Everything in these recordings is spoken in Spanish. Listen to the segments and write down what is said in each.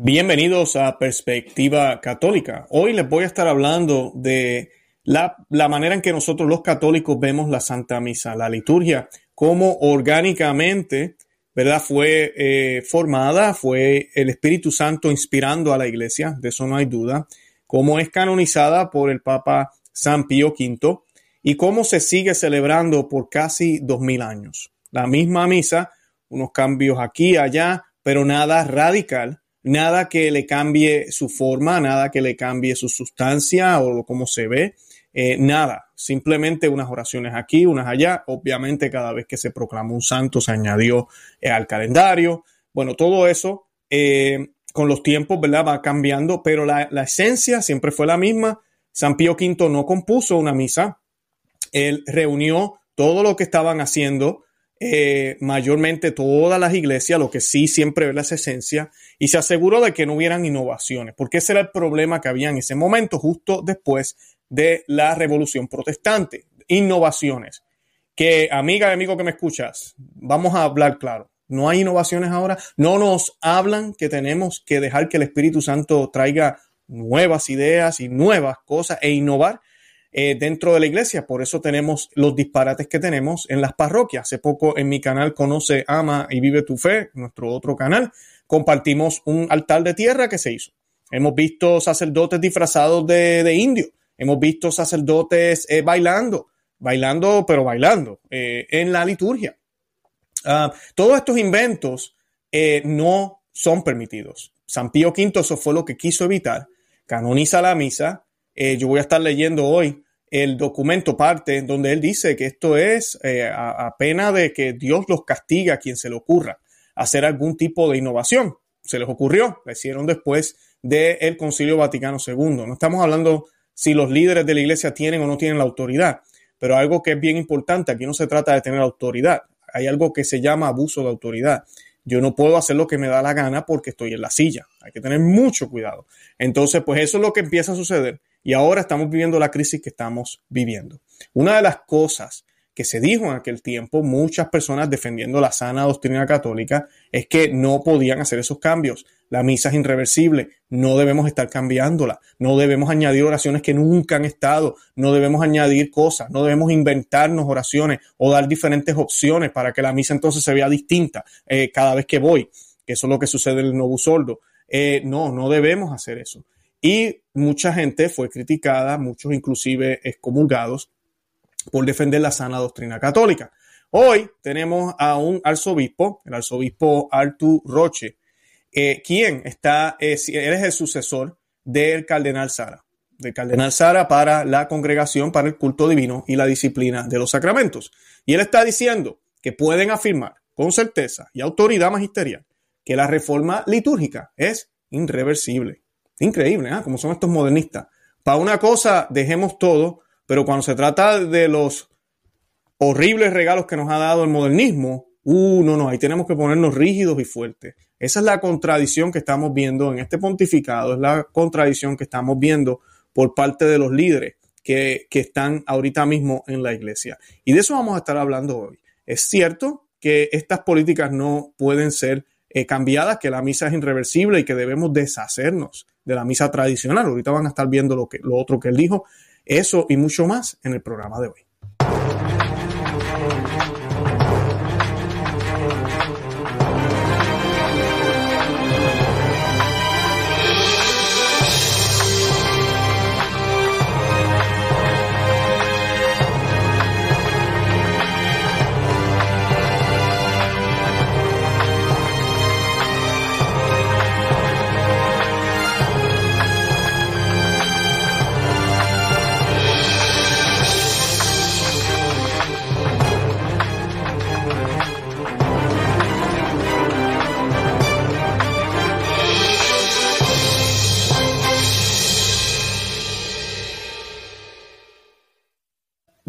Bienvenidos a Perspectiva Católica. Hoy les voy a estar hablando de la, manera en que nosotros los católicos vemos la Santa Misa, la liturgia, cómo orgánicamente, ¿verdad? Fue eh, formada, fue el Espíritu Santo inspirando a la iglesia, de eso no hay duda, cómo es canonizada por el Papa San Pío V y cómo se sigue celebrando por casi dos mil años. La misma misa, unos cambios aquí allá, pero nada radical nada que le cambie su forma, nada que le cambie su sustancia o cómo se ve, eh, nada, simplemente unas oraciones aquí, unas allá. Obviamente cada vez que se proclamó un santo se añadió eh, al calendario. Bueno, todo eso eh, con los tiempos, ¿verdad? Va cambiando, pero la, la esencia siempre fue la misma. San Pío V no compuso una misa, él reunió todo lo que estaban haciendo eh, mayormente todas las iglesias, lo que sí siempre ve la esencia, y se aseguró de que no hubieran innovaciones, porque ese era el problema que había en ese momento, justo después de la revolución protestante. Innovaciones. Que, amiga y amigo que me escuchas, vamos a hablar claro. No hay innovaciones ahora. No nos hablan que tenemos que dejar que el Espíritu Santo traiga nuevas ideas y nuevas cosas e innovar. Eh, dentro de la iglesia. Por eso tenemos los disparates que tenemos en las parroquias. Hace poco en mi canal Conoce, Ama y Vive tu Fe, nuestro otro canal, compartimos un altar de tierra que se hizo. Hemos visto sacerdotes disfrazados de, de indio. Hemos visto sacerdotes eh, bailando, bailando, pero bailando eh, en la liturgia. Ah, todos estos inventos no son permitidos. San Pío V eso fue lo que quiso evitar. Canoniza la misa, yo voy a estar leyendo hoy el documento parte donde él dice que esto es eh, a, pena de que Dios los castiga a quien se le ocurra hacer algún tipo de innovación. Se les ocurrió, la hicieron después del Concilio Vaticano II. No estamos hablando si los líderes de la iglesia tienen o no tienen la autoridad, pero algo que es bien importante, aquí no se trata de tener autoridad, hay algo que se llama abuso de autoridad. Yo no puedo hacer lo que me da la gana porque estoy en la silla. Hay que tener mucho cuidado. Entonces, pues eso es lo que empieza a suceder y ahora estamos viviendo la crisis que estamos viviendo. Una de las cosas que se dijo en aquel tiempo, muchas personas defendiendo la sana doctrina católica, es que no podían hacer esos cambios. La misa es irreversible, no debemos estar cambiándola, no debemos añadir oraciones que nunca han estado, no debemos añadir cosas, no debemos inventarnos oraciones o dar diferentes opciones para que la misa entonces se vea distinta eh, cada vez que voy, eso es lo que sucede en el Novo Sordo. Eh, no, no debemos hacer eso. Y mucha gente fue criticada, muchos inclusive excomulgados, por defender la sana doctrina católica. Hoy tenemos a un arzobispo, el arzobispo Artur Roche, eh, quien está, eh, es el sucesor del cardenal Sara, del cardenal Sara para la congregación, para el culto divino y la disciplina de los sacramentos. Y él está diciendo que pueden afirmar con certeza y autoridad magisterial que la reforma litúrgica es irreversible. Increíble, ¿eh? Como son estos modernistas. Para una cosa, dejemos todo, pero cuando se trata de los horribles regalos que nos ha dado el modernismo, uh, no, no, ahí tenemos que ponernos rígidos y fuertes. Esa es la contradicción que estamos viendo en este pontificado, es la contradicción que estamos viendo por parte de los líderes que, que están ahorita mismo en la iglesia. Y de eso vamos a estar hablando hoy. Es cierto que estas políticas no pueden ser eh, cambiadas, que la misa es irreversible y que debemos deshacernos de la misa tradicional. Ahorita van a estar viendo lo, que, lo otro que él dijo. Eso y mucho más en el programa de hoy.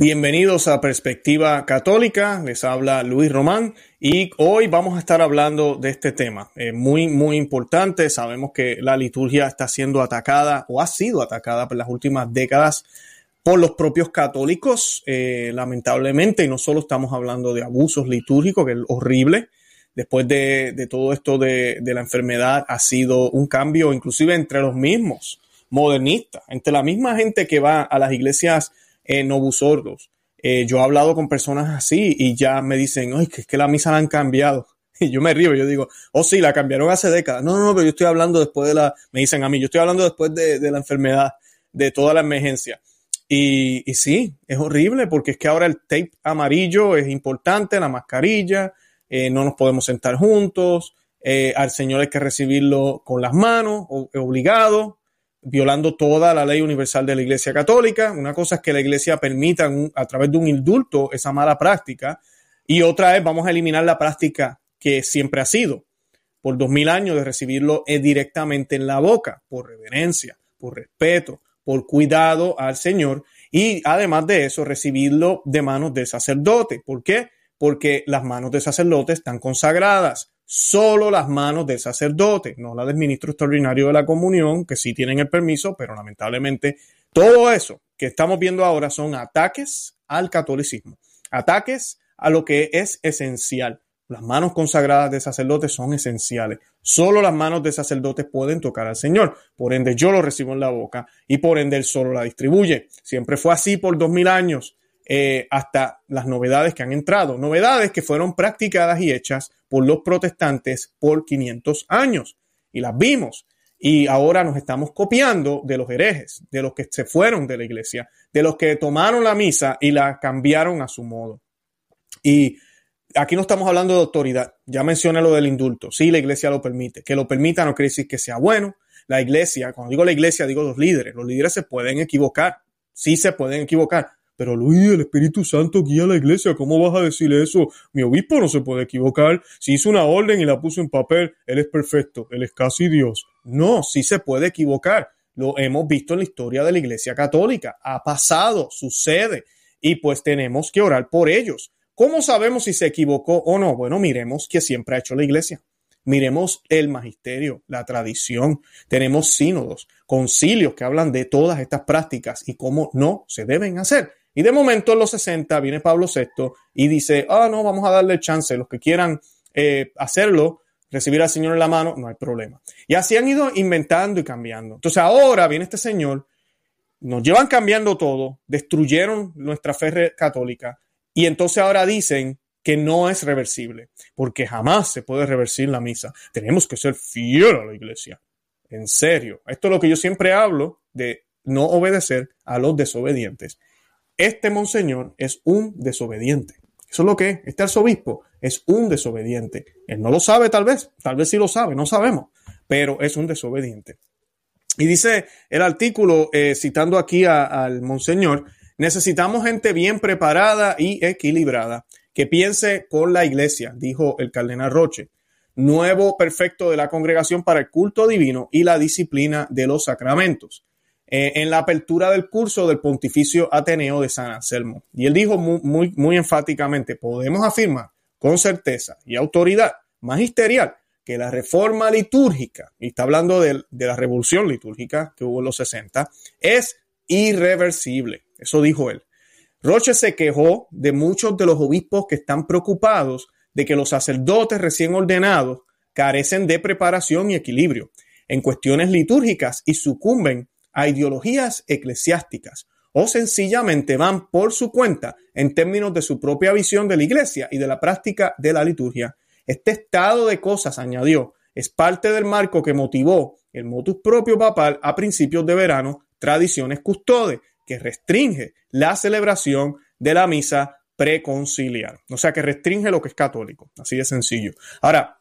Bienvenidos a Perspectiva Católica, les habla Luis Román y hoy vamos a estar hablando de este tema. Muy, muy importante. Sabemos que la liturgia está siendo atacada o ha sido atacada por las últimas décadas por los propios católicos, eh, lamentablemente, y no solo estamos hablando de abusos litúrgicos, que es horrible, después de, todo esto de, la enfermedad ha sido un cambio inclusive entre los mismos modernistas, entre la misma gente que va a las iglesias eh. Eh, yo he hablado con personas así y ya me dicen, ay, que es que la misa la han cambiado. Y yo me río, yo digo, oh sí, la cambiaron hace décadas. No, no, no, pero yo estoy hablando después de la, me dicen a mí, yo estoy hablando después de, de la enfermedad, de toda la emergencia. Y, y, sí, es horrible porque es que ahora el tape amarillo es importante, la mascarilla, eh, no nos podemos sentar juntos, eh, al Señor hay que recibirlo con las manos, obligado, violando toda la ley universal de la Iglesia Católica. Una cosa es que la Iglesia permita a través de un indulto esa mala práctica y otra es vamos a eliminar la práctica que siempre ha sido por dos mil años de recibirlo eh, directamente en la boca, por reverencia, por respeto, por cuidado al Señor y además de eso recibirlo de manos del sacerdote. ¿Por qué? Porque las manos del sacerdote están consagradas. Solo las manos del sacerdote, no la del ministro extraordinario de la comunión, que sí tienen el permiso, pero lamentablemente todo eso que estamos viendo ahora son ataques al catolicismo, ataques a lo que es esencial. Las manos consagradas de sacerdotes son esenciales. Solo las manos de sacerdotes pueden tocar al Señor. Por ende, yo lo recibo en la boca y por ende él solo la distribuye. Siempre fue así por dos mil años, eh, hasta las novedades que han entrado. Novedades que fueron practicadas y hechas por los protestantes por 500 años. Y las vimos. Y ahora nos estamos copiando de los herejes, de los que se fueron de la iglesia, de los que tomaron la misa y la cambiaron a su modo. Y aquí no estamos hablando de autoridad. Ya mencioné lo del indulto. Sí, la iglesia lo permite. Que lo permita no quiere decir que sea bueno. La iglesia, cuando digo la iglesia, digo los líderes. Los líderes se pueden equivocar. Sí se pueden equivocar. Pero Luis, el Espíritu Santo guía a la iglesia. ¿Cómo vas a decir eso? Mi obispo no se puede equivocar. Si hizo una orden y la puso en papel, él es perfecto. Él es casi Dios. No, sí se puede equivocar. Lo hemos visto en la historia de la iglesia católica. Ha pasado, sucede. Y pues tenemos que orar por ellos. ¿Cómo sabemos si se equivocó o no? Bueno, miremos qué siempre ha hecho la iglesia. Miremos el magisterio, la tradición. Tenemos sínodos, concilios que hablan de todas estas prácticas y cómo no se deben hacer. Y de momento en los 60 viene Pablo VI y dice, ah, no, vamos a darle chance. Los que quieran eh, hacerlo, recibir al Señor en la mano, no hay problema. Y así han ido inventando y cambiando. Entonces ahora viene este Señor, nos llevan cambiando todo, destruyeron nuestra fe católica, y entonces ahora dicen que no es reversible, porque jamás se puede reversir la misa. Tenemos que ser fieles a la iglesia. En serio. Esto es lo que yo siempre hablo de no obedecer a los desobedientes. Este monseñor es un desobediente. Eso es lo que es. Este arzobispo es un desobediente. Él no lo sabe tal vez, tal vez sí lo sabe, no sabemos, pero es un desobediente. Y dice el artículo, eh, citando aquí al monseñor, Necesitamos gente bien preparada y equilibrada que piense con la iglesia, dijo el cardenal Roche, nuevo perfecto de la congregación para el culto divino y la disciplina de los sacramentos. Eh, en la apertura del curso del Pontificio Ateneo de San Anselmo. Y él dijo muy, muy, muy enfáticamente, podemos afirmar con certeza y autoridad magisterial que la reforma litúrgica, y está hablando de, de la revolución litúrgica que hubo en los 60, es irreversible. Eso dijo él. Roche se quejó de muchos de los obispos que están preocupados de que los sacerdotes recién ordenados carecen de preparación y equilibrio en cuestiones litúrgicas y sucumben a ideologías eclesiásticas o sencillamente van por su cuenta en términos de su propia visión de la iglesia y de la práctica de la liturgia. Este estado de cosas, añadió, es parte del marco que motivó el motus propio papal a principios de verano, tradiciones custodes, que restringe la celebración de la misa preconciliar. O sea, que restringe lo que es católico. Así de sencillo. Ahora,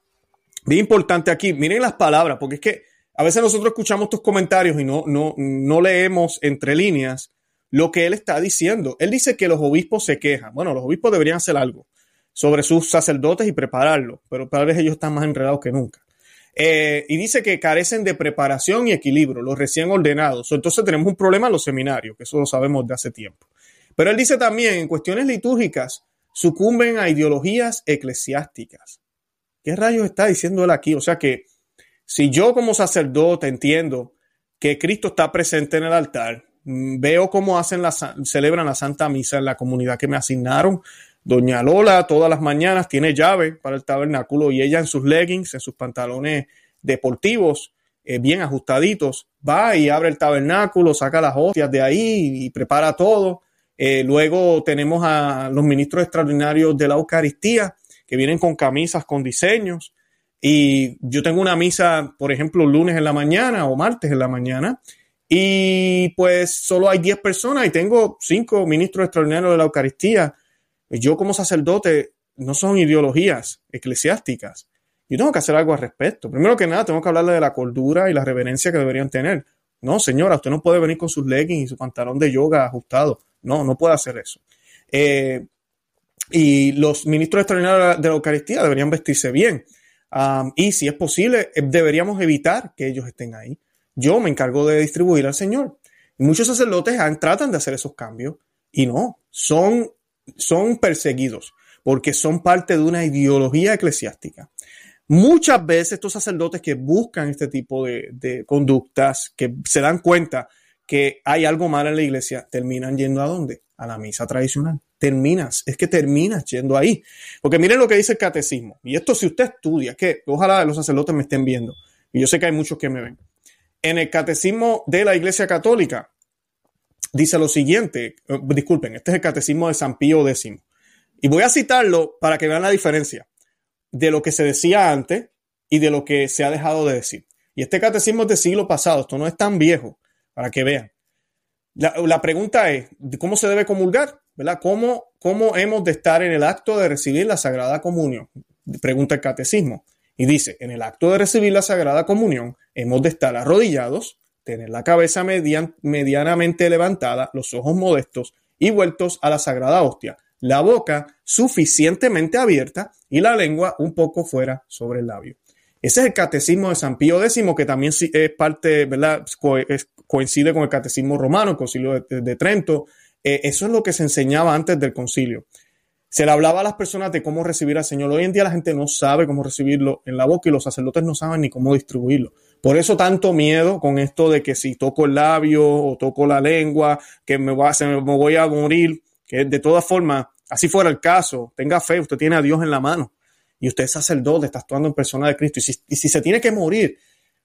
bien importante aquí, miren las palabras, porque es que a veces nosotros escuchamos estos comentarios y no, no, no leemos entre líneas lo que él está diciendo. Él dice que los obispos se quejan. Bueno, los obispos deberían hacer algo sobre sus sacerdotes y prepararlo, pero tal vez ellos están más enredados que nunca. Eh, y dice que carecen de preparación y equilibrio, los recién ordenados. Entonces tenemos un problema en los seminarios, que eso lo sabemos de hace tiempo. Pero él dice también, en cuestiones litúrgicas, sucumben a ideologías eclesiásticas. ¿Qué rayos está diciendo él aquí? O sea que si yo como sacerdote entiendo que Cristo está presente en el altar, mm, veo cómo hacen la, celebran la Santa Misa en la comunidad que me asignaron, Doña Lola todas las mañanas tiene llave para el tabernáculo y ella en sus leggings, en sus pantalones deportivos, eh, bien ajustaditos, va y abre el tabernáculo, saca las hostias de ahí y prepara todo. Eh, luego tenemos a los ministros extraordinarios de la Eucaristía que vienen con camisas con diseños. Y yo tengo una misa, por ejemplo, lunes en la mañana o martes en la mañana, y pues solo hay 10 personas y tengo cinco ministros extraordinarios de la Eucaristía. Yo como sacerdote no son ideologías eclesiásticas. Yo tengo que hacer algo al respecto. Primero que nada, tengo que hablarle de la cordura y la reverencia que deberían tener. No, señora, usted no puede venir con sus leggings y su pantalón de yoga ajustado. No, no puede hacer eso. Eh, y los ministros extraordinarios de la Eucaristía deberían vestirse bien. Y si es posible, eh, deberíamos evitar que ellos estén ahí. Yo me encargo de distribuir al Señor. muchos sacerdotes tratan de hacer esos cambios y no, son, son perseguidos porque son parte de una ideología eclesiástica. Muchas veces estos sacerdotes que buscan este tipo de, de conductas, que se dan cuenta que hay algo mal en la iglesia, terminan yendo a dónde? A la misa tradicional terminas, es que terminas yendo ahí. Porque miren lo que dice el catecismo. Y esto si usted estudia, que ojalá los sacerdotes me estén viendo. Y yo sé que hay muchos que me ven. En el catecismo de la Iglesia Católica dice lo siguiente, eh, disculpen, este es el catecismo de San Pío X. Y voy a citarlo para que vean la diferencia de lo que se decía antes y de lo que se ha dejado de decir. Y este catecismo es del siglo pasado, esto no es tan viejo, para que vean. La, la pregunta es, ¿cómo se debe comulgar? ¿Cómo, ¿Cómo hemos de estar en el acto de recibir la Sagrada Comunión? Pregunta el catecismo. Y dice, en el acto de recibir la Sagrada Comunión, hemos de estar arrodillados, tener la cabeza medianamente levantada, los ojos modestos y vueltos a la Sagrada Hostia, la boca suficientemente abierta y la lengua un poco fuera sobre el labio. Ese es el catecismo de San Pío X, que también es parte, ¿verdad? coincide con el catecismo romano, el concilio de Trento, eh, eso es lo que se enseñaba antes del concilio. Se le hablaba a las personas de cómo recibir al Señor. Hoy en día la gente no sabe cómo recibirlo en la boca y los sacerdotes no saben ni cómo distribuirlo. Por eso tanto miedo con esto de que si toco el labio o toco la lengua, que me, va, se me, voy a morir, que de todas formas, así fuera el caso, tenga fe, usted tiene a Dios en la mano y usted es sacerdote, está actuando en persona de Cristo. Y si, y si se tiene que morir,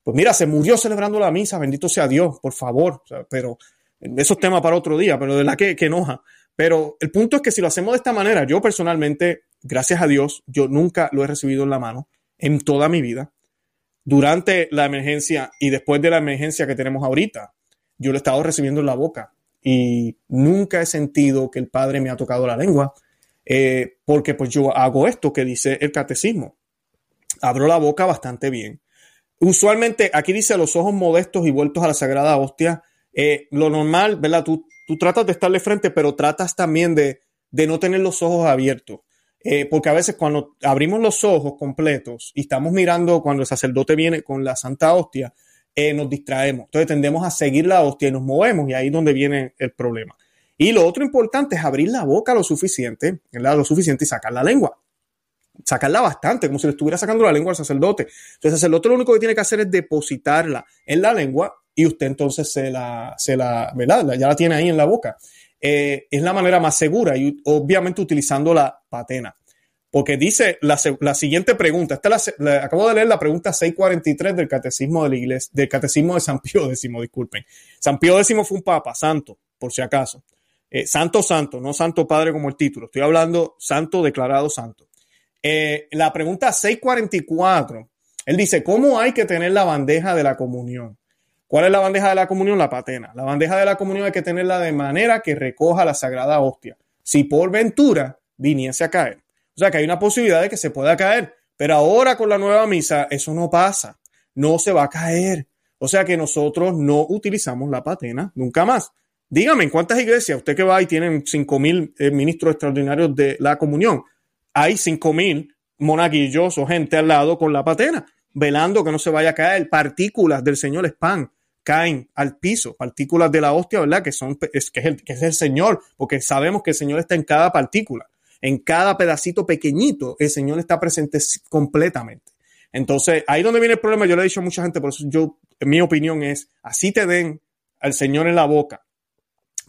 pues mira, se murió celebrando la misa, bendito sea Dios, por favor. pero eso es tema para otro día, pero de la que, que enoja. Pero el punto es que si lo hacemos de esta manera, yo personalmente, gracias a Dios, yo nunca lo he recibido en la mano en toda mi vida. Durante la emergencia y después de la emergencia que tenemos ahorita, yo lo he estado recibiendo en la boca y nunca he sentido que el Padre me ha tocado la lengua, eh, porque pues yo hago esto que dice el catecismo. Abro la boca bastante bien. Usualmente aquí dice los ojos modestos y vueltos a la sagrada hostia eh, lo normal, ¿verdad? Tú, tú tratas de estarle frente, pero tratas también de, de no tener los ojos abiertos. Eh, porque a veces cuando abrimos los ojos completos y estamos mirando cuando el sacerdote viene con la Santa Hostia, eh, nos distraemos. Entonces tendemos a seguir la hostia y nos movemos y ahí es donde viene el problema. Y lo otro importante es abrir la boca lo suficiente, ¿verdad? Lo suficiente y sacar la lengua. Sacarla bastante, como si le estuviera sacando la lengua al sacerdote. Entonces el sacerdote lo único que tiene que hacer es depositarla en la lengua y usted entonces se la, se la ¿verdad? Ya la tiene ahí en la boca. Eh, es la manera más segura y obviamente utilizando la patena. Porque dice la, la siguiente pregunta, esta la, acabo de leer la pregunta 643 del catecismo de la iglesia, del catecismo de San Pío X, disculpen. San Pío X fue un papa, santo, por si acaso. Eh, santo, santo, no santo padre como el título. Estoy hablando santo declarado santo. Eh, la pregunta 644, él dice, ¿cómo hay que tener la bandeja de la comunión? ¿Cuál es la bandeja de la comunión? La patena. La bandeja de la comunión hay que tenerla de manera que recoja la sagrada hostia. Si por ventura viniese a caer. O sea que hay una posibilidad de que se pueda caer. Pero ahora con la nueva misa eso no pasa. No se va a caer. O sea que nosotros no utilizamos la patena nunca más. Dígame, ¿en cuántas iglesias usted que va y tienen cinco mil eh, ministros extraordinarios de la comunión? Hay cinco mil monaguillos o gente al lado con la patena, velando que no se vaya a caer. Partículas del Señor es pan caen al piso, partículas de la hostia, ¿verdad? Que, son, es, que, es el, que es el Señor, porque sabemos que el Señor está en cada partícula, en cada pedacito pequeñito, el Señor está presente completamente. Entonces, ahí donde viene el problema, yo le he dicho a mucha gente, por eso yo, mi opinión es, así te den al Señor en la boca,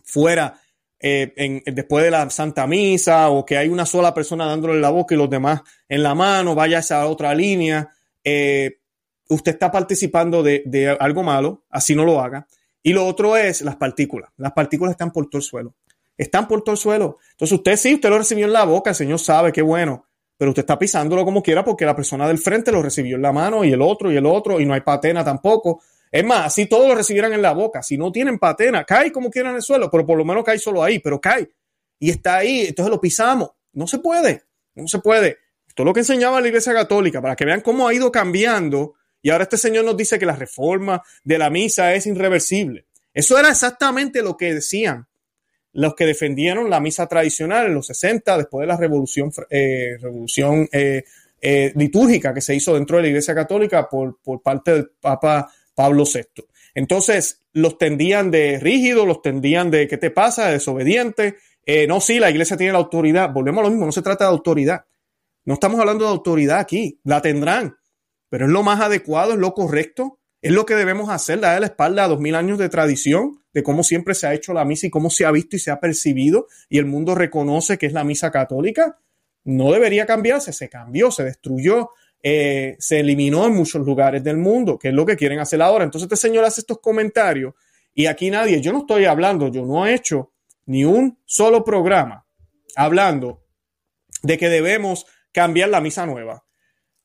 fuera eh, después de la Santa Misa o que hay una sola persona dándole la boca y los demás en la mano, vaya a esa otra línea. Eh, usted está participando de, algo malo, así no lo haga. Y lo otro es las partículas. Las partículas están por todo el suelo. Están por todo el suelo. Entonces usted sí, usted lo recibió en la boca, el Señor sabe, qué bueno. Pero usted está pisándolo como quiera porque la persona del frente lo recibió en la mano y el otro y el otro y no hay patena tampoco. Es más, si todos lo recibieran en la boca, si no tienen patena, cae como quiera en el suelo, pero por lo menos cae solo ahí, pero cae. Y está ahí, entonces lo pisamos. No se puede, no se puede. Esto es lo que enseñaba la Iglesia Católica, para que vean cómo ha ido cambiando. Y ahora este señor nos dice que la reforma de la misa es irreversible. Eso era exactamente lo que decían los que defendieron la misa tradicional en los 60, después de la revolución, eh, eh, eh, litúrgica que se hizo dentro de la Iglesia Católica por, por parte del Papa Pablo VI. Entonces, los tendían de rígido, los tendían de ¿qué te pasa? De desobediente. no, sí, la iglesia tiene la autoridad. Volvemos a lo mismo, no se trata de autoridad. No estamos hablando de autoridad aquí, la tendrán, pero es lo más adecuado, es lo correcto, es lo que debemos hacer, darle la espalda a dos mil años de tradición, de cómo siempre se ha hecho la misa y cómo se ha visto y se ha percibido y el mundo reconoce que es la misa católica. No debería cambiarse, se cambió, se destruyó, eh, se eliminó en muchos lugares del mundo, que es lo que quieren hacer ahora. Entonces este señor hace estos comentarios y aquí nadie, yo no estoy hablando, yo no he hecho ni un solo programa hablando de que debemos cambiar la misa nueva.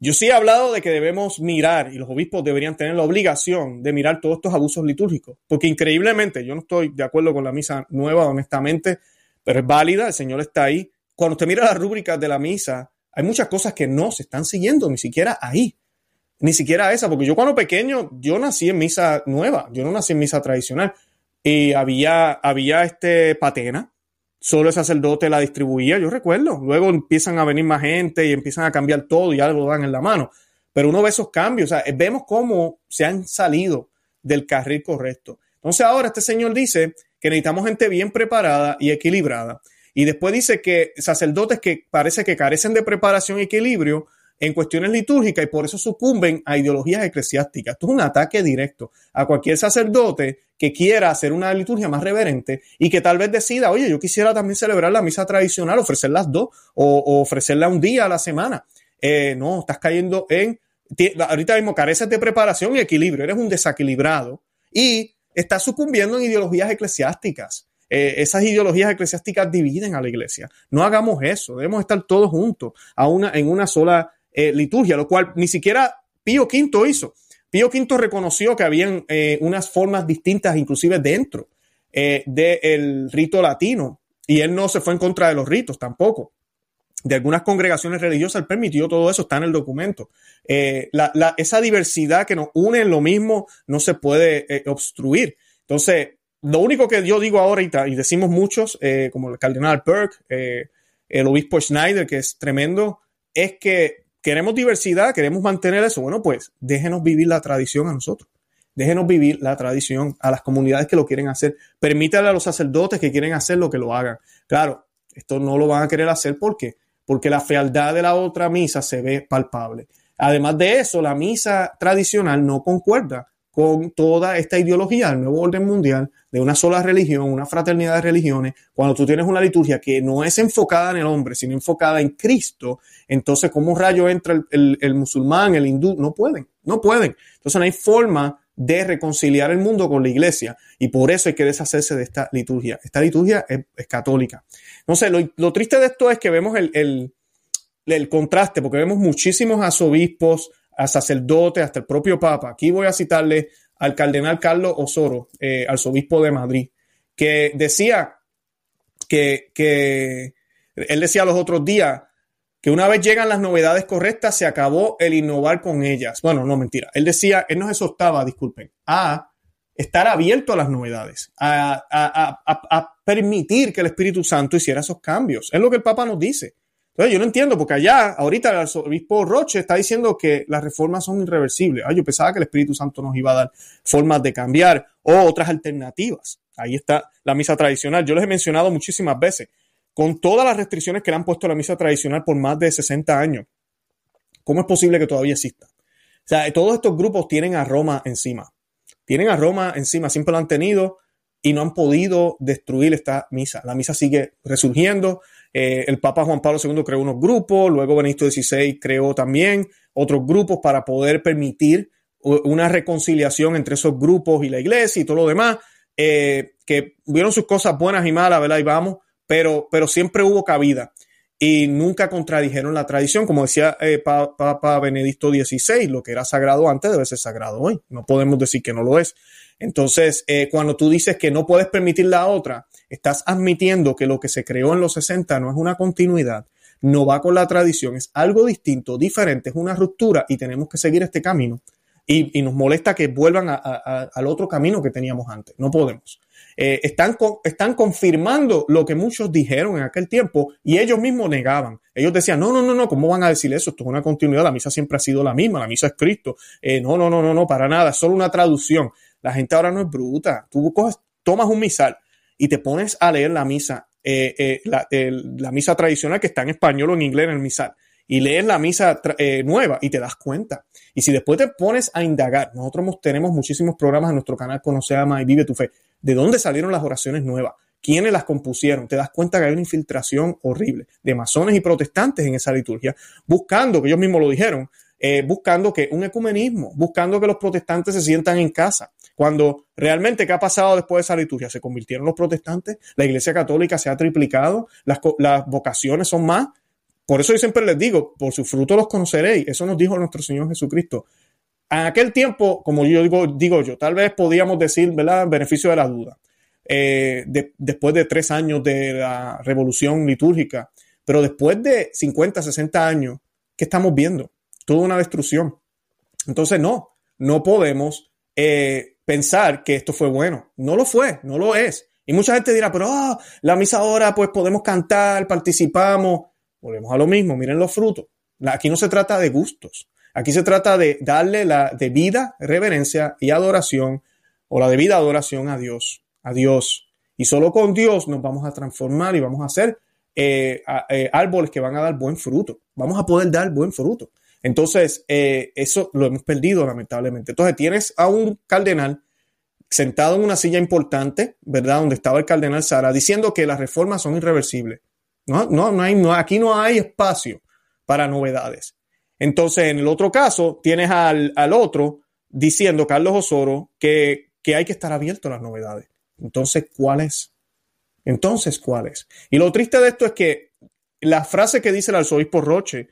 Yo sí he hablado de que debemos mirar, y los obispos deberían tener la obligación de mirar todos estos abusos litúrgicos, porque increíblemente, yo no estoy de acuerdo con la misa nueva, honestamente, pero es válida, el Señor está ahí. Cuando usted mira las rúbricas de la misa, hay muchas cosas que no se están siguiendo, ni siquiera ahí, ni siquiera esa, porque yo cuando pequeño, yo nací en misa nueva, yo no nací en misa tradicional, y había, había este patena, solo el sacerdote la distribuía, yo recuerdo. Luego empiezan a venir más gente y empiezan a cambiar todo y ya lo dan en la mano. Pero uno ve esos cambios, o sea, vemos cómo se han salido del carril correcto. Entonces ahora este señor dice que necesitamos gente bien preparada y equilibrada. Y después dice que sacerdotes que parece que carecen de preparación y equilibrio en cuestiones litúrgicas y por eso sucumben a ideologías eclesiásticas. Esto es un ataque directo a cualquier sacerdote que quiera hacer una liturgia más reverente y que tal vez decida, oye, yo quisiera también celebrar la misa tradicional, ofrecer las dos o, ofrecerla un día a la semana. Eh, no, estás cayendo en, ahorita mismo careces de preparación y equilibrio, eres un desequilibrado y estás sucumbiendo en ideologías eclesiásticas. Eh, esas ideologías eclesiásticas dividen a la iglesia. No hagamos eso, debemos estar todos juntos a una, en una sola eh, liturgia, lo cual ni siquiera Pío V hizo. Pío V reconoció que habían eh, unas formas distintas, inclusive dentro eh, del rito latino, y él no se fue en contra de los ritos tampoco. De algunas congregaciones religiosas, él permitió todo eso, está en el documento. esa diversidad que nos une en lo mismo no se puede obstruir. Entonces, lo único que yo digo ahora y, decimos muchos, como el cardenal Burke, el obispo Schneider, que es tremendo, es que queremos diversidad, queremos mantener eso. Bueno, pues déjenos vivir la tradición a nosotros. Déjenos vivir la tradición a las comunidades que lo quieren hacer. Permítale a los sacerdotes que quieren hacer lo que lo hagan. Claro, esto no lo van a querer hacer porque porque la fealdad de la otra misa se ve palpable. Además de eso, la misa tradicional no concuerda con toda esta ideología del nuevo orden mundial, de una sola religión, una fraternidad de religiones, cuando tú tienes una liturgia que no es enfocada en el hombre, sino enfocada en Cristo, entonces, ¿cómo rayo entra el, musulmán, el hindú? No pueden, no pueden. Entonces, no hay forma de reconciliar el mundo con la iglesia y por eso hay que deshacerse de esta liturgia. Esta liturgia es, católica. Entonces, lo, lo, triste de esto es que vemos el, el, contraste, porque vemos muchísimos arzobispos, a sacerdotes, hasta el propio Papa. Aquí voy a citarle al cardenal Carlos Osoro, eh, arzobispo de Madrid, que decía que, que él decía los otros días que una vez llegan las novedades correctas, se acabó el innovar con ellas. Bueno, no mentira. Él decía, él nos exhortaba, disculpen, a estar abierto a las novedades, a, a, a, permitir que el Espíritu Santo hiciera esos cambios. Es lo que el Papa nos dice yo no entiendo, porque allá, ahorita el arzobispo Roche está diciendo que las reformas son irreversibles. yo pensaba que el Espíritu Santo nos iba a dar formas de cambiar o otras alternativas. Ahí está la misa tradicional. Yo les he mencionado muchísimas veces, con todas las restricciones que le han puesto la misa tradicional por más de 60 años, ¿cómo es posible que todavía exista? O sea, todos estos grupos tienen a Roma encima. Tienen a Roma encima, siempre lo han tenido y no han podido destruir esta misa. La misa sigue resurgiendo. Eh, el Papa Juan Pablo II creó unos grupos, luego Benito XVI creó también otros grupos para poder permitir una reconciliación entre esos grupos y la iglesia y todo lo demás, eh, que vieron sus cosas buenas y malas, ¿verdad? Y vamos, pero, pero siempre hubo cabida y nunca contradijeron la tradición. Como decía eh, Papa Benedicto XVI, lo que era sagrado antes debe ser sagrado hoy. No podemos decir que no lo es. Entonces, eh, cuando tú dices que no puedes permitir la otra, estás admitiendo que lo que se creó en los 60 no es una continuidad, no va con la tradición, es algo distinto, diferente, es una ruptura y tenemos que seguir este camino. Y, nos molesta que vuelvan al otro camino que teníamos antes. No podemos. Eh, están, confirmando lo que muchos dijeron en aquel tiempo y ellos mismos negaban. Ellos decían, no, no, no, no, ¿cómo van a decir eso? Esto es una continuidad, la misa siempre ha sido la misma, la misa es Cristo. Eh, no, no, no, no, no, para nada, es solo una traducción. La gente ahora no es bruta. Tú coges, tomas un misal y te pones a leer la misa, eh, eh, la, misa tradicional que está en español o en inglés en el misal, y lees la misa eh, nueva y te das cuenta. Y si después te pones a indagar, nosotros tenemos muchísimos programas en nuestro canal Conoce, Ama y Vive tu Fe. ¿De dónde salieron las oraciones nuevas? ¿Quiénes las compusieron? Te das cuenta que hay una infiltración horrible de masones y protestantes en esa liturgia, buscando, que ellos mismos lo dijeron, buscando que un ecumenismo, buscando que los protestantes se sientan en casa, cuando realmente, ¿qué ha pasado después de esa liturgia? ¿Se convirtieron los protestantes? ¿La iglesia católica se ha triplicado? ¿Las, vocaciones son más? Por eso yo siempre les digo, por su fruto los conoceréis. Eso nos dijo nuestro Señor Jesucristo. En aquel tiempo, como yo digo, yo, tal vez podíamos decir, ¿verdad? Beneficio de la duda. Eh, después de tres años de la revolución litúrgica, pero después de 50, 60 años, ¿qué estamos viendo? Toda una destrucción. Entonces, no, no podemos eh, pensar que esto fue bueno. No lo fue, no lo es. Y mucha gente dirá, pero ah, la misa ahora pues podemos cantar, participamos. Volvemos a lo mismo, miren los frutos. Aquí no se trata de gustos. Aquí se trata de darle la debida reverencia y adoración o la debida adoración a Dios, a Dios. Y solo con Dios nos vamos a transformar y vamos a hacer eh, eh, árboles que van a dar buen fruto. Vamos a poder dar buen fruto. Entonces, eh, eso lo hemos perdido lamentablemente. Entonces, tienes a un cardenal sentado en una silla importante, ¿verdad? Donde estaba el cardenal Sara, diciendo que las reformas son irreversibles. No, no, no hay, no, aquí no hay espacio para novedades. Entonces, en el otro caso, tienes al, otro diciendo, Carlos Osoro, que, que hay que estar abierto a las novedades. Entonces, ¿cuál es? Entonces, ¿cuál es? Y lo triste de esto es que la frase que dice el arzobispo Roche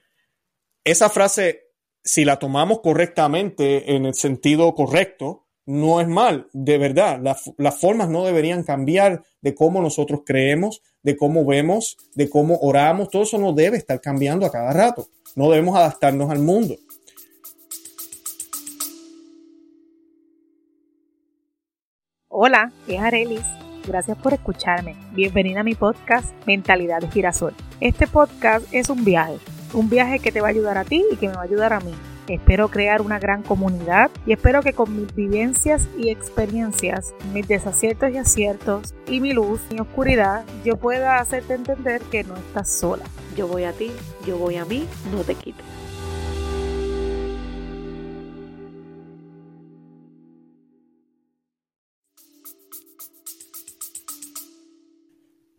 esa frase, si la tomamos correctamente, en el sentido correcto, no es mal, de verdad. las formas no deberían cambiar de cómo nosotros creemos, de cómo vemos, de cómo oramos. Todo eso no debe estar cambiando a cada rato. No debemos adaptarnos al mundo. Hola, es Arelis. Gracias por escucharme. Bienvenida a mi podcast Mentalidad de Girasol. Este podcast es un viaje un viaje que te va a ayudar a ti y que me va a ayudar a mí. Espero crear una gran comunidad y espero que con mis vivencias y experiencias, mis desaciertos y aciertos y mi luz y oscuridad, yo pueda hacerte entender que no estás sola. Yo voy a ti, yo voy a mí, no te quites.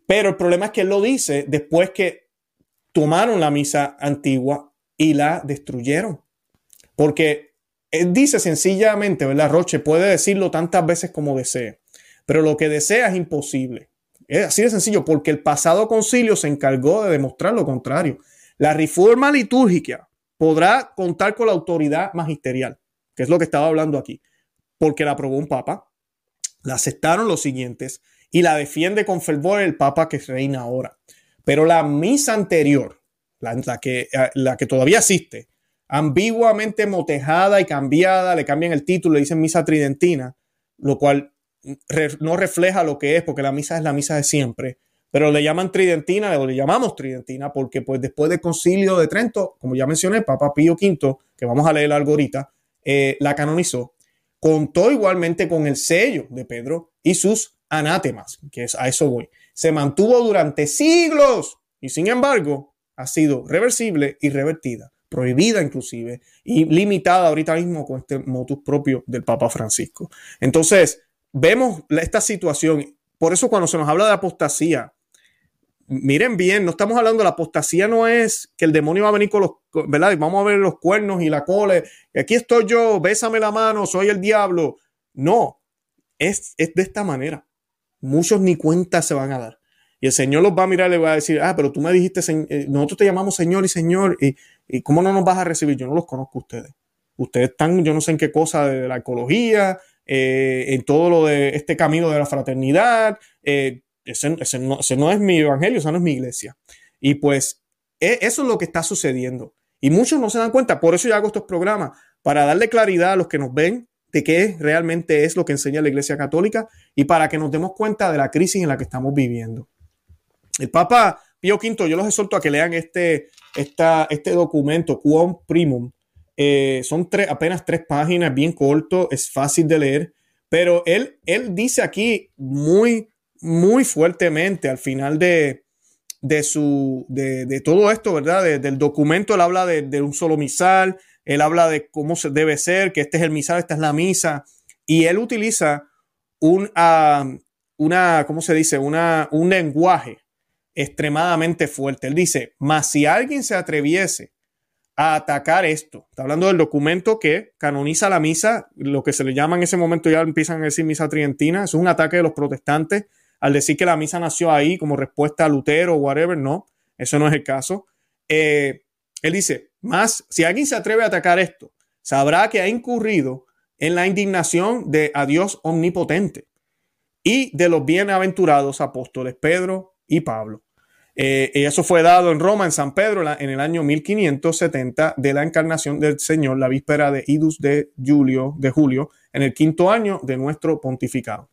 Pero el problema es que él lo dice después que tomaron la misa antigua y la destruyeron. Porque él dice sencillamente, ¿verdad? Roche puede decirlo tantas veces como desee, pero lo que desea es imposible. Es así de sencillo, porque el pasado concilio se encargó de demostrar lo contrario. La reforma litúrgica podrá contar con la autoridad magisterial, que es lo que estaba hablando aquí, porque la aprobó un papa, la aceptaron los siguientes y la defiende con fervor el papa que reina ahora. Pero la misa anterior, la, que, eh, la que todavía existe, ambiguamente motejada y cambiada, le cambian el título, le dicen misa tridentina, lo cual no refleja lo que es, porque la misa es la misa de siempre, pero le llaman tridentina, o le llamamos tridentina, porque pues después del concilio de Trento, como ya mencioné, Papa Pío V, que vamos a leer algo ahorita, eh, la canonizó, contó igualmente con el sello de Pedro y sus anátemas, que es a eso voy se mantuvo durante siglos y sin embargo ha sido reversible y revertida, prohibida inclusive y limitada ahorita mismo con este motus propio del Papa Francisco. Entonces, vemos esta situación. Por eso cuando se nos habla de apostasía, miren bien, no estamos hablando de la apostasía, no es que el demonio va a venir con los, ¿verdad? vamos a ver los cuernos y la cole. Aquí estoy yo, bésame la mano, soy el diablo. No, es, es de esta manera. Muchos ni cuenta se van a dar. Y el Señor los va a mirar y le va a decir, ah, pero tú me dijiste, eh, nosotros te llamamos Señor y Señor, y, y ¿cómo no nos vas a recibir? Yo no los conozco a ustedes. Ustedes están, yo no sé en qué cosa de la ecología, eh, en todo lo de este camino de la fraternidad. Eh, ese, no, es mi evangelio, esa no es mi iglesia. Y pues e, eso es lo que está sucediendo. Y muchos no se dan cuenta, por eso yo hago estos programas, para darle claridad a los que nos ven de qué realmente es lo que enseña la Iglesia Católica y para que nos demos cuenta de la crisis en la que estamos viviendo. El Papa Pío V, yo los exhorto a que lean este, este documento, Quom Primum. Eh, son tres, apenas tres páginas, bien corto, es fácil de leer, pero él, él dice aquí muy, muy fuertemente al final de, de su, de, todo esto, ¿verdad? del documento, él habla de, un solo misal, él habla de cómo debe ser, que este es el misal, esta es la misa, y él utiliza un, uh, una, ¿cómo se dice? Una, un lenguaje extremadamente fuerte. Él dice, más si alguien se atreviese a atacar esto, está hablando del documento que canoniza la misa, lo que se le llama en ese momento ya empiezan a decir misa tridentina, es un ataque de los protestantes al decir que la misa nació ahí como respuesta a Lutero o whatever, no, eso no es el caso. Eh, él dice, más si alguien se atreve a atacar esto, sabrá que ha incurrido en la indignación de a Dios omnipotente y de los bienaventurados apóstoles Pedro y Pablo. Eh, eso fue dado en Roma, en San Pedro, en el año 1570 de la encarnación del Señor, la víspera de Idus de Julio, de julio, en el quinto año de nuestro pontificado.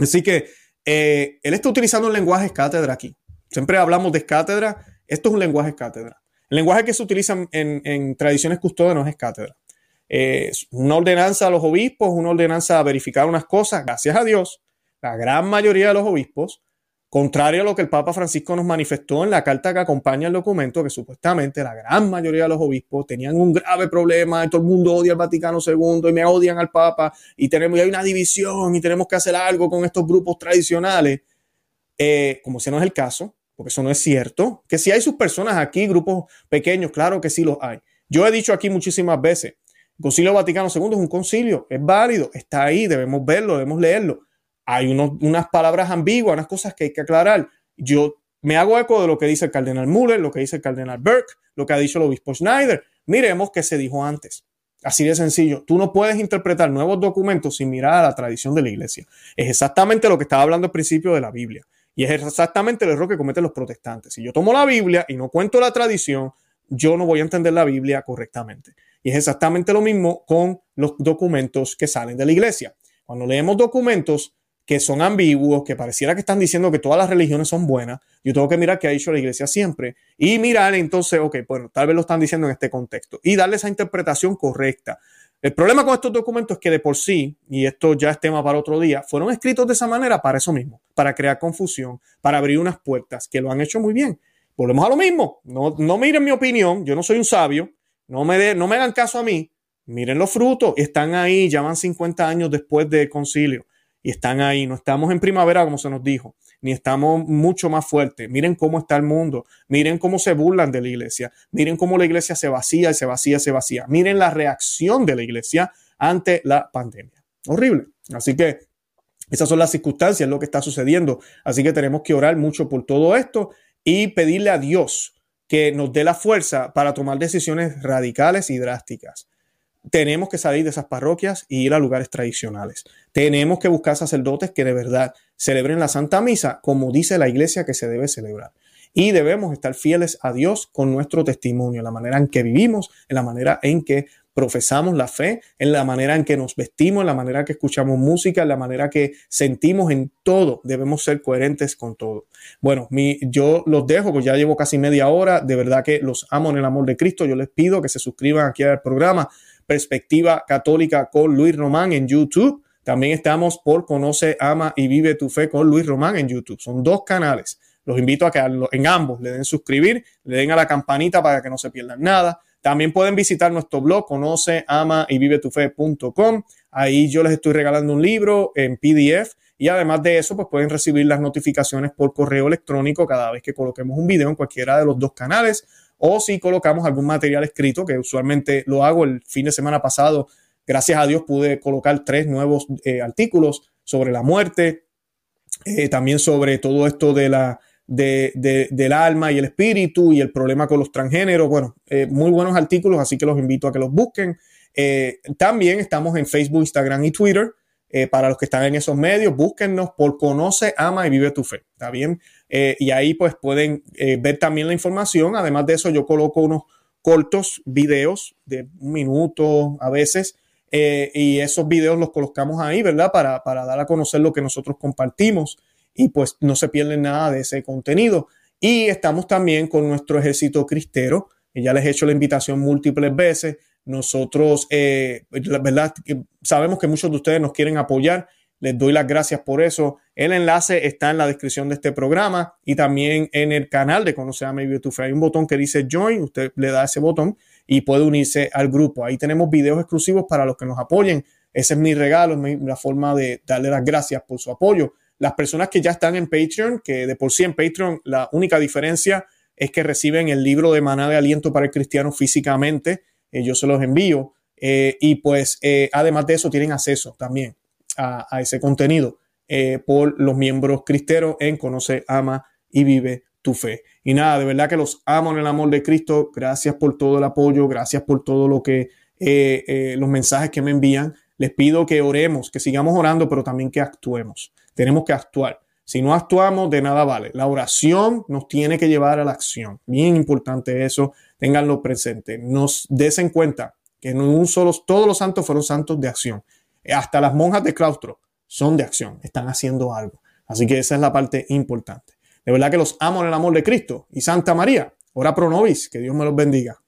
Así que eh, él está utilizando un lenguaje cátedra aquí. Siempre hablamos de cátedra. Esto es un lenguaje cátedra. El lenguaje que se utiliza en, tradiciones custodianas es cátedra. Una ordenanza a los obispos, una ordenanza a verificar unas cosas. Gracias a Dios, la gran mayoría de los obispos Contrario a lo que el Papa Francisco nos manifestó en la carta que acompaña el documento, que supuestamente la gran mayoría de los obispos tenían un grave problema y todo el mundo odia al Vaticano II y me odian al Papa y tenemos hay una división y tenemos que hacer algo con estos grupos tradicionales, eh, como si no es el caso, porque eso no es cierto, que si hay sus personas aquí, grupos pequeños, claro que sí los hay. Yo he dicho aquí muchísimas veces, el Concilio Vaticano II es un concilio, es válido, está ahí, debemos verlo, debemos leerlo hay unas palabras ambiguas, unas cosas que hay que aclarar. Yo me hago eco de lo que dice el cardenal Muller, lo que dice el cardenal Burke, lo que ha dicho el obispo Schneider. Miremos qué se dijo antes. Así de sencillo. Tú no puedes interpretar nuevos documentos sin mirar a la tradición de la iglesia. Es exactamente lo que estaba hablando al principio de la Biblia. Y es exactamente el error que cometen los protestantes. Si yo tomo la Biblia y no cuento la tradición, yo no voy a entender la Biblia correctamente. Y es exactamente lo mismo con los documentos que salen de la iglesia. Cuando leemos documentos, que son ambiguos, que pareciera que están diciendo que todas las religiones son buenas, yo tengo que mirar qué ha dicho la iglesia siempre y mirar entonces, ok, bueno, tal vez lo están diciendo en este contexto y darle esa interpretación correcta. El problema con estos documentos es que de por sí, y esto ya es tema para otro día, fueron escritos de esa manera para eso mismo, para crear confusión, para abrir unas puertas, que lo han hecho muy bien. Volvemos a lo mismo, no, no miren mi opinión, yo no soy un sabio, no me, de, no me hagan caso a mí, miren los frutos, están ahí, ya van 50 años después del concilio. Y están ahí. No estamos en primavera, como se nos dijo, ni estamos mucho más fuertes. Miren cómo está el mundo, miren cómo se burlan de la iglesia, miren cómo la iglesia se vacía y se vacía, se vacía. Miren la reacción de la iglesia ante la pandemia. Horrible. Así que esas son las circunstancias, lo que está sucediendo. Así que tenemos que orar mucho por todo esto y pedirle a Dios que nos dé la fuerza para tomar decisiones radicales y drásticas tenemos que salir de esas parroquias y ir a lugares tradicionales. Tenemos que buscar sacerdotes que de verdad celebren la Santa Misa como dice la iglesia que se debe celebrar. Y debemos estar fieles a Dios con nuestro testimonio, la manera en que vivimos, en la manera en que profesamos la fe, en la manera en que nos vestimos, en la manera en que escuchamos música, en la manera que sentimos en todo. Debemos ser coherentes con todo. Bueno, mi, yo los dejo, pues ya llevo casi media hora. De verdad que los amo en el amor de Cristo. Yo les pido que se suscriban aquí al programa Perspectiva Católica con Luis Román en YouTube. También estamos por Conoce, Ama y Vive tu Fe con Luis Román en YouTube. Son dos canales. Los invito a que en ambos le den suscribir, le den a la campanita para que no se pierdan nada. También pueden visitar nuestro blog, conoce, ama y vive tu fe.com. Ahí yo les estoy regalando un libro en PDF y además de eso, pues pueden recibir las notificaciones por correo electrónico cada vez que coloquemos un video en cualquiera de los dos canales o si colocamos algún material escrito, que usualmente lo hago el fin de semana pasado. Gracias a Dios pude colocar tres nuevos eh, artículos sobre la muerte, eh, también sobre todo esto de la, del alma y el espíritu y el problema con los transgéneros. Bueno, eh, muy buenos artículos, así que los invito a que los busquen. También estamos en Facebook, Instagram y Twitter. Para los que están en esos medios, búsquennos por Conoce, Ama y Vive tu Fe. ¿Está bien? Y ahí pues pueden ver también la información. Además de eso, yo coloco unos cortos videos de un minuto a veces. y esos videos los colocamos ahí, ¿verdad? Para, para dar a conocer lo que nosotros compartimos y pues no se pierden nada de ese contenido. Y estamos también con nuestro ejército cristero, ya les he hecho la invitación múltiples veces. Nosotros, eh, la verdad, sabemos que muchos de ustedes nos quieren apoyar. Les doy las gracias por eso. El enlace está en la descripción de este programa y también en el canal de Conocer a Maybe to Hay un botón que dice Join. Usted le da ese botón y puede unirse al grupo. Ahí tenemos videos exclusivos para los que nos apoyen. Ese es mi regalo, es la forma de darle las gracias por su apoyo. Las personas que ya están en Patreon, que de por sí en Patreon la única diferencia es que reciben el libro de Maná de Aliento para el Cristiano físicamente, eh, yo se los envío. Eh, y pues eh, además de eso tienen acceso también a, ese contenido por los miembros cristeros en Conoce, Ama y Vive tu Fe. Y nada, de verdad que los amo en el amor de Cristo. Gracias por todo el apoyo, gracias por todo lo que los mensajes que me envían. Les pido que oremos, que sigamos orando, pero también que actuemos tenemos que actuar. Si no actuamos, de nada vale. La oración nos tiene que llevar a la acción. Bien importante eso, ténganlo presente. Nos desen cuenta que no un solo, todos los santos fueron santos de acción. Hasta las monjas de claustro son de acción, están haciendo algo. Así que esa es la parte importante. De verdad que los amo en el amor de Cristo. Y Santa María, ora pro nobis, que Dios me los bendiga.